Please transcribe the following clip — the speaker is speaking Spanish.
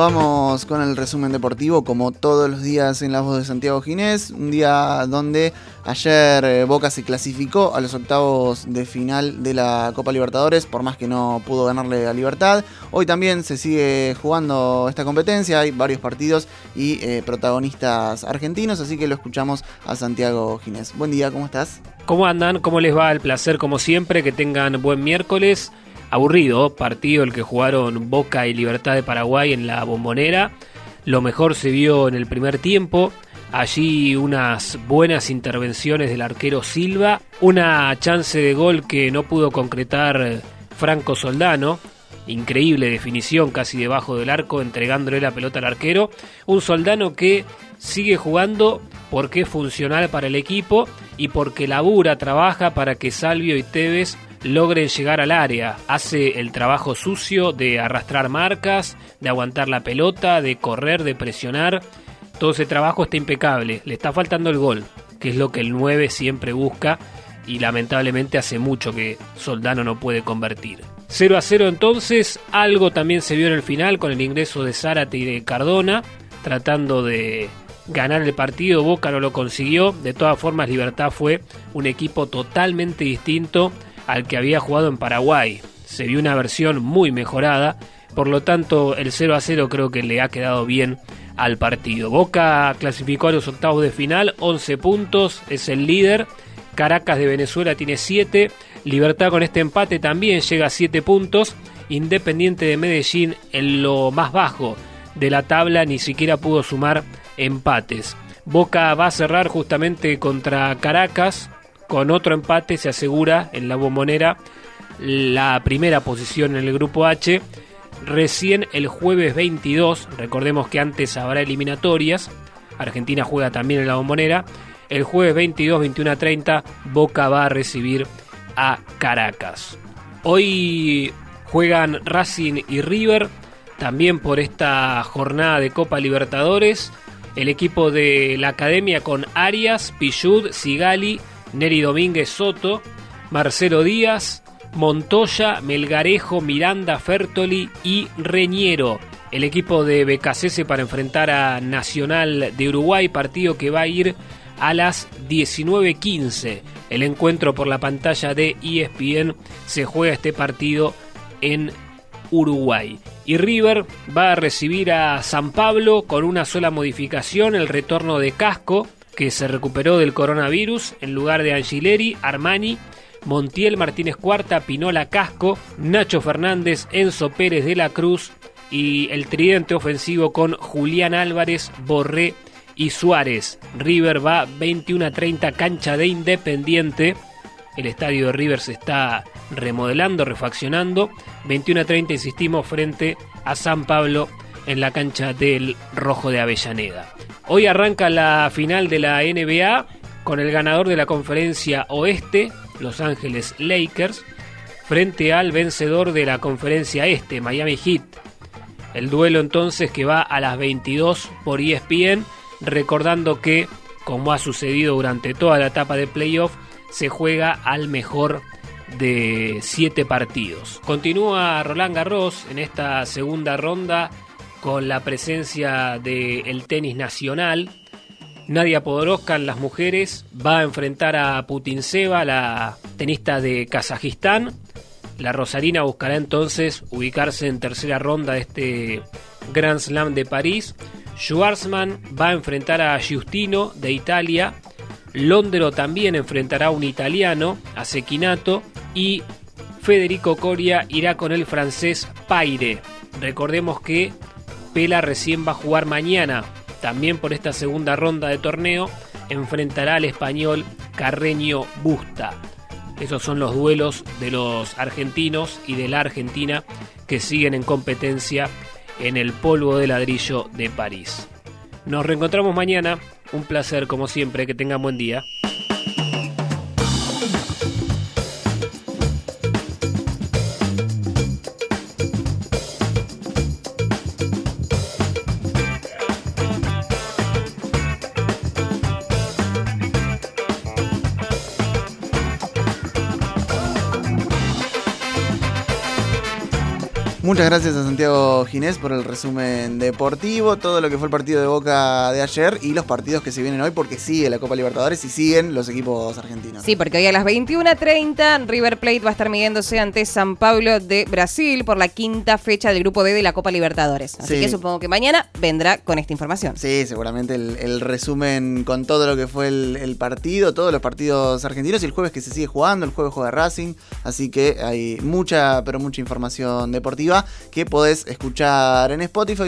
Vamos con el resumen deportivo, como todos los días en la voz de Santiago Ginés. Un día donde ayer eh, Boca se clasificó a los octavos de final de la Copa Libertadores, por más que no pudo ganarle a Libertad. Hoy también se sigue jugando esta competencia, hay varios partidos y eh, protagonistas argentinos, así que lo escuchamos a Santiago Ginés. Buen día, ¿cómo estás? ¿Cómo andan? ¿Cómo les va? El placer, como siempre, que tengan buen miércoles aburrido partido el que jugaron Boca y Libertad de Paraguay en la bombonera. Lo mejor se vio en el primer tiempo. Allí unas buenas intervenciones del arquero Silva. Una chance de gol que no pudo concretar Franco Soldano. Increíble definición casi debajo del arco, entregándole la pelota al arquero. Un Soldano que sigue jugando porque es funcional para el equipo y porque labura, trabaja para que Salvio y Tevez logren llegar al área. Hace el trabajo sucio de arrastrar marcas, de aguantar la pelota, de correr, de presionar. Todo ese trabajo está impecable. Le está faltando el gol, que es lo que el 9 siempre busca y lamentablemente hace mucho que Soldano no puede convertir. 0 a 0 entonces, algo también se vio en el final con el ingreso de Zárate y de Cardona, tratando de ganar el partido, Boca no lo consiguió, de todas formas Libertad fue un equipo totalmente distinto al que había jugado en Paraguay. Se vio una versión muy mejorada, por lo tanto el 0 a 0 creo que le ha quedado bien al partido. Boca clasificó a los octavos de final, 11 puntos, es el líder. Caracas de Venezuela tiene 7. Libertad con este empate también llega a 7 puntos. Independiente de Medellín en lo más bajo de la tabla ni siquiera pudo sumar empates. Boca va a cerrar justamente contra Caracas con otro empate se asegura en la bombonera la primera posición en el grupo H. Recién el jueves 22, recordemos que antes habrá eliminatorias, Argentina juega también en la bombonera. El jueves 22, 21 a 30, Boca va a recibir a Caracas. Hoy juegan Racing y River, también por esta jornada de Copa Libertadores. El equipo de la academia con Arias, Pichud, Sigali, Neri Domínguez Soto, Marcelo Díaz, Montoya, Melgarejo, Miranda, Fertoli y Reñero. El equipo de BKCS para enfrentar a Nacional de Uruguay, partido que va a ir a las 19.15. El encuentro por la pantalla de ESPN se juega este partido en Uruguay. Y River va a recibir a San Pablo con una sola modificación, el retorno de Casco que se recuperó del coronavirus en lugar de Angileri, Armani, Montiel Martínez Cuarta, Pinola Casco, Nacho Fernández, Enzo Pérez de la Cruz y el tridente ofensivo con Julián Álvarez, Borré y Suárez. River va 21 a 30, cancha de Independiente. El estadio de River se está remodelando, refaccionando. 21 a 30, insistimos, frente a San Pablo en la cancha del Rojo de Avellaneda. Hoy arranca la final de la NBA con el ganador de la conferencia oeste, Los Ángeles Lakers, frente al vencedor de la conferencia este, Miami Heat. El duelo entonces que va a las 22 por ESPN, recordando que, como ha sucedido durante toda la etapa de playoff, se juega al mejor de 7 partidos. Continúa Roland Garros en esta segunda ronda con la presencia del tenis nacional. Nadia Podoroska las mujeres va a enfrentar a Putinseva, la tenista de Kazajistán. La Rosarina buscará entonces ubicarse en tercera ronda de este Grand Slam de París. Schwarzman va a enfrentar a Giustino de Italia. Londero también enfrentará a un italiano, a Sequinato. Y Federico Coria irá con el francés Paire. Recordemos que Pela recién va a jugar mañana, también por esta segunda ronda de torneo, enfrentará al español Carreño Busta. Esos son los duelos de los argentinos y de la Argentina que siguen en competencia en el polvo de ladrillo de París. Nos reencontramos mañana. Un placer como siempre. Que tengan buen día. Muchas gracias a Santiago Ginés por el resumen deportivo, todo lo que fue el partido de Boca de ayer y los partidos que se vienen hoy porque sigue la Copa Libertadores y siguen los equipos argentinos. Sí, porque hoy a las 21:30 River Plate va a estar midiéndose ante San Pablo de Brasil por la quinta fecha del grupo D de la Copa Libertadores. Así que supongo que mañana vendrá con esta información. Sí, seguramente el, resumen con todo lo que fue el, partido, todos los partidos argentinos y el jueves que se sigue jugando, el jueves juega Racing, así que hay mucha, pero mucha información deportiva que podés escuchar en Spotify.